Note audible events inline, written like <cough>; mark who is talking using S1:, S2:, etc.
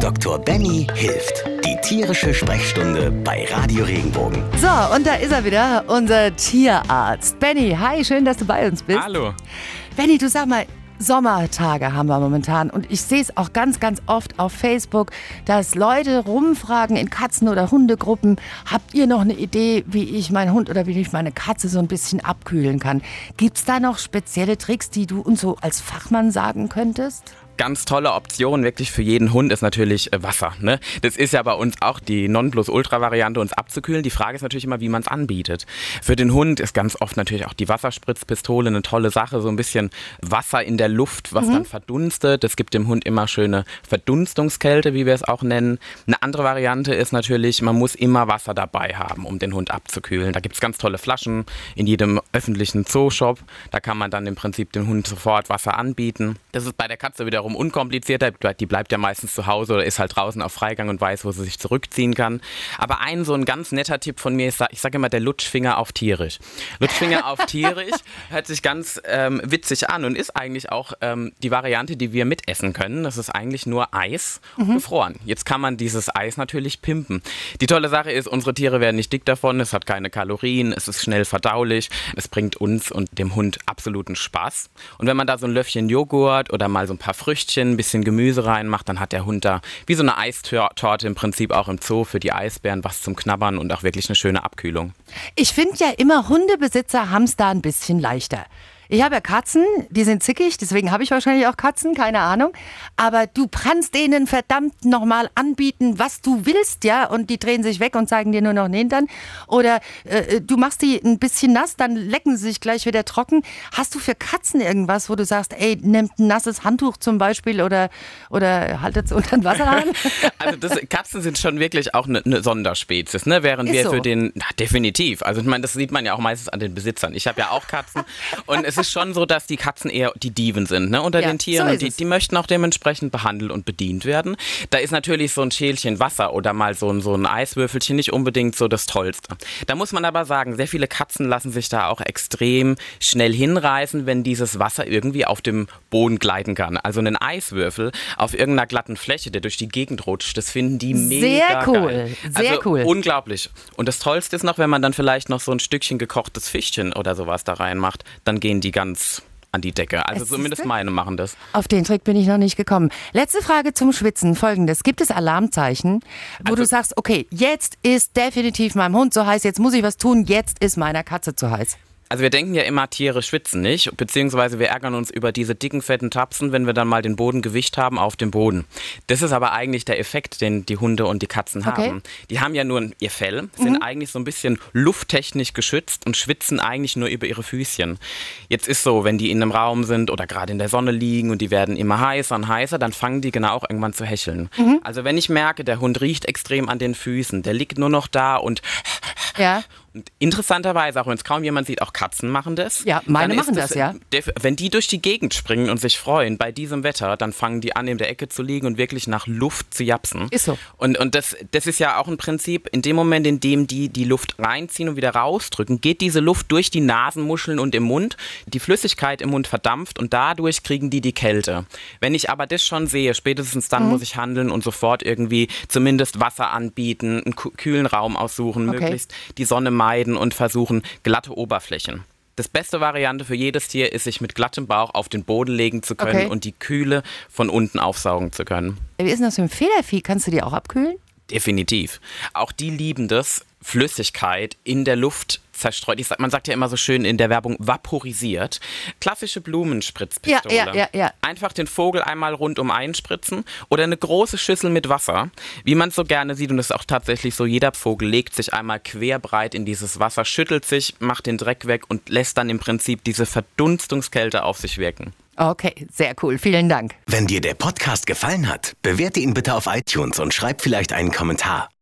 S1: Dr. Benny hilft. Die tierische Sprechstunde bei Radio Regenbogen.
S2: So, und da ist er wieder, unser Tierarzt. Benny, hi, schön, dass du bei uns bist.
S3: Hallo.
S2: Benny, du sag mal, Sommertage haben wir momentan und ich sehe es auch ganz, ganz oft auf Facebook, dass Leute rumfragen in Katzen- oder Hundegruppen, habt ihr noch eine Idee, wie ich meinen Hund oder wie ich meine Katze so ein bisschen abkühlen kann? Gibt es da noch spezielle Tricks, die du uns so als Fachmann sagen könntest?
S3: Ganz tolle Option wirklich für jeden Hund ist natürlich äh, Wasser. Ne? Das ist ja bei uns auch die Nonplusultra-Variante, uns abzukühlen. Die Frage ist natürlich immer, wie man es anbietet. Für den Hund ist ganz oft natürlich auch die Wasserspritzpistole eine tolle Sache. So ein bisschen Wasser in der Luft, was mhm. dann verdunstet. Das gibt dem Hund immer schöne Verdunstungskälte, wie wir es auch nennen. Eine andere Variante ist natürlich, man muss immer Wasser dabei haben, um den Hund abzukühlen. Da gibt es ganz tolle Flaschen in jedem öffentlichen Zooshop. Da kann man dann im Prinzip dem Hund sofort Wasser anbieten. Das ist bei der Katze wiederum wiederum unkomplizierter. Die bleibt ja meistens zu Hause oder ist halt draußen auf Freigang und weiß, wo sie sich zurückziehen kann. Aber ein so ein ganz netter Tipp von mir ist, ich sage immer, der Lutschfinger auf tierisch. Lutschfinger auf <laughs> tierisch hört sich ganz ähm, witzig an und ist eigentlich auch ähm, die Variante, die wir mitessen können. Das ist eigentlich nur Eis mhm. gefroren. Jetzt kann man dieses Eis natürlich pimpen. Die tolle Sache ist, unsere Tiere werden nicht dick davon, es hat keine Kalorien, es ist schnell verdaulich, es bringt uns und dem Hund absoluten Spaß. Und wenn man da so ein Löffchen Joghurt oder mal so ein paar Früchte Früchtchen, ein bisschen Gemüse reinmacht, dann hat der Hund da wie so eine Eistorte im Prinzip auch im Zoo für die Eisbären was zum Knabbern und auch wirklich eine schöne Abkühlung.
S2: Ich finde ja immer, Hundebesitzer haben es da ein bisschen leichter. Ich habe ja Katzen, die sind zickig, deswegen habe ich wahrscheinlich auch Katzen, keine Ahnung. Aber du kannst denen verdammt nochmal anbieten, was du willst, ja, und die drehen sich weg und zeigen dir nur noch den Hintern. Oder äh, du machst die ein bisschen nass, dann lecken sie sich gleich wieder trocken. Hast du für Katzen irgendwas, wo du sagst, ey, nimmt ein nasses Handtuch zum Beispiel oder, oder haltet es unter den Wasserhahn? <laughs>
S3: also das, Katzen sind schon wirklich auch eine, eine Sonderspezies, ne? Während Ist wir so. für den, na, definitiv, also ich meine, das sieht man ja auch meistens an den Besitzern. Ich habe ja auch Katzen <laughs> und es ist schon so, dass die Katzen eher die Diven sind ne, unter ja, den Tieren. So und die, die, möchten auch dementsprechend behandelt und bedient werden. Da ist natürlich so ein Schälchen Wasser oder mal so ein, so ein Eiswürfelchen nicht unbedingt so das Tollste. Da muss man aber sagen, sehr viele Katzen lassen sich da auch extrem schnell hinreißen, wenn dieses Wasser irgendwie auf dem Boden gleiten kann. Also einen Eiswürfel auf irgendeiner glatten Fläche, der durch die Gegend rutscht, das finden die mega
S2: Sehr cool,
S3: geil.
S2: sehr
S3: also
S2: cool.
S3: Unglaublich. Und das Tollste ist noch, wenn man dann vielleicht noch so ein Stückchen gekochtes Fischchen oder sowas da reinmacht, dann gehen die die ganz an die Decke. Also es zumindest meine machen das.
S2: Auf den Trick bin ich noch nicht gekommen. Letzte Frage zum Schwitzen. Folgendes. Gibt es Alarmzeichen, wo also, du sagst, okay, jetzt ist definitiv meinem Hund so heiß, jetzt muss ich was tun, jetzt ist meiner Katze zu heiß?
S3: Also wir denken ja immer, Tiere schwitzen nicht, beziehungsweise wir ärgern uns über diese dicken, fetten Tapsen, wenn wir dann mal den Bodengewicht haben auf dem Boden. Das ist aber eigentlich der Effekt, den die Hunde und die Katzen okay. haben. Die haben ja nur ihr Fell, sind mhm. eigentlich so ein bisschen lufttechnisch geschützt und schwitzen eigentlich nur über ihre Füßchen. Jetzt ist so, wenn die in einem Raum sind oder gerade in der Sonne liegen und die werden immer heißer und heißer, dann fangen die genau auch irgendwann zu hecheln. Mhm. Also wenn ich merke, der Hund riecht extrem an den Füßen, der liegt nur noch da und
S2: ja.
S3: Und interessanterweise, auch wenn es kaum jemand sieht, auch Katzen machen das.
S2: Ja, meine machen das, das, ja.
S3: Wenn die durch die Gegend springen und sich freuen bei diesem Wetter, dann fangen die an, in der Ecke zu liegen und wirklich nach Luft zu japsen.
S2: Ist so.
S3: Und, und das, das ist ja auch ein Prinzip, in dem Moment, in dem die die Luft reinziehen und wieder rausdrücken, geht diese Luft durch die Nasenmuscheln und im Mund, die Flüssigkeit im Mund verdampft und dadurch kriegen die die Kälte. Wenn ich aber das schon sehe, spätestens dann mhm. muss ich handeln und sofort irgendwie zumindest Wasser anbieten, einen kühlen Raum aussuchen, okay. möglichst die Sonne meiden und versuchen glatte Oberflächen. Das beste Variante für jedes Tier ist, sich mit glattem Bauch auf den Boden legen zu können okay. und die Kühle von unten aufsaugen zu können.
S2: Wie ist denn das mit dem Federvieh? Kannst du die auch abkühlen?
S3: Definitiv. Auch die lieben das, Flüssigkeit in der Luft zerstreut. Sag, man sagt ja immer so schön in der Werbung vaporisiert. Klassische Blumenspritzpistole.
S2: Ja, ja, ja, ja.
S3: Einfach den Vogel einmal rundum einspritzen oder eine große Schüssel mit Wasser, wie man es so gerne sieht. Und das ist auch tatsächlich so, jeder Vogel legt sich einmal querbreit in dieses Wasser, schüttelt sich, macht den Dreck weg und lässt dann im Prinzip diese Verdunstungskälte auf sich wirken.
S2: Okay, sehr cool. Vielen Dank.
S1: Wenn dir der Podcast gefallen hat, bewerte ihn bitte auf iTunes und schreib vielleicht einen Kommentar.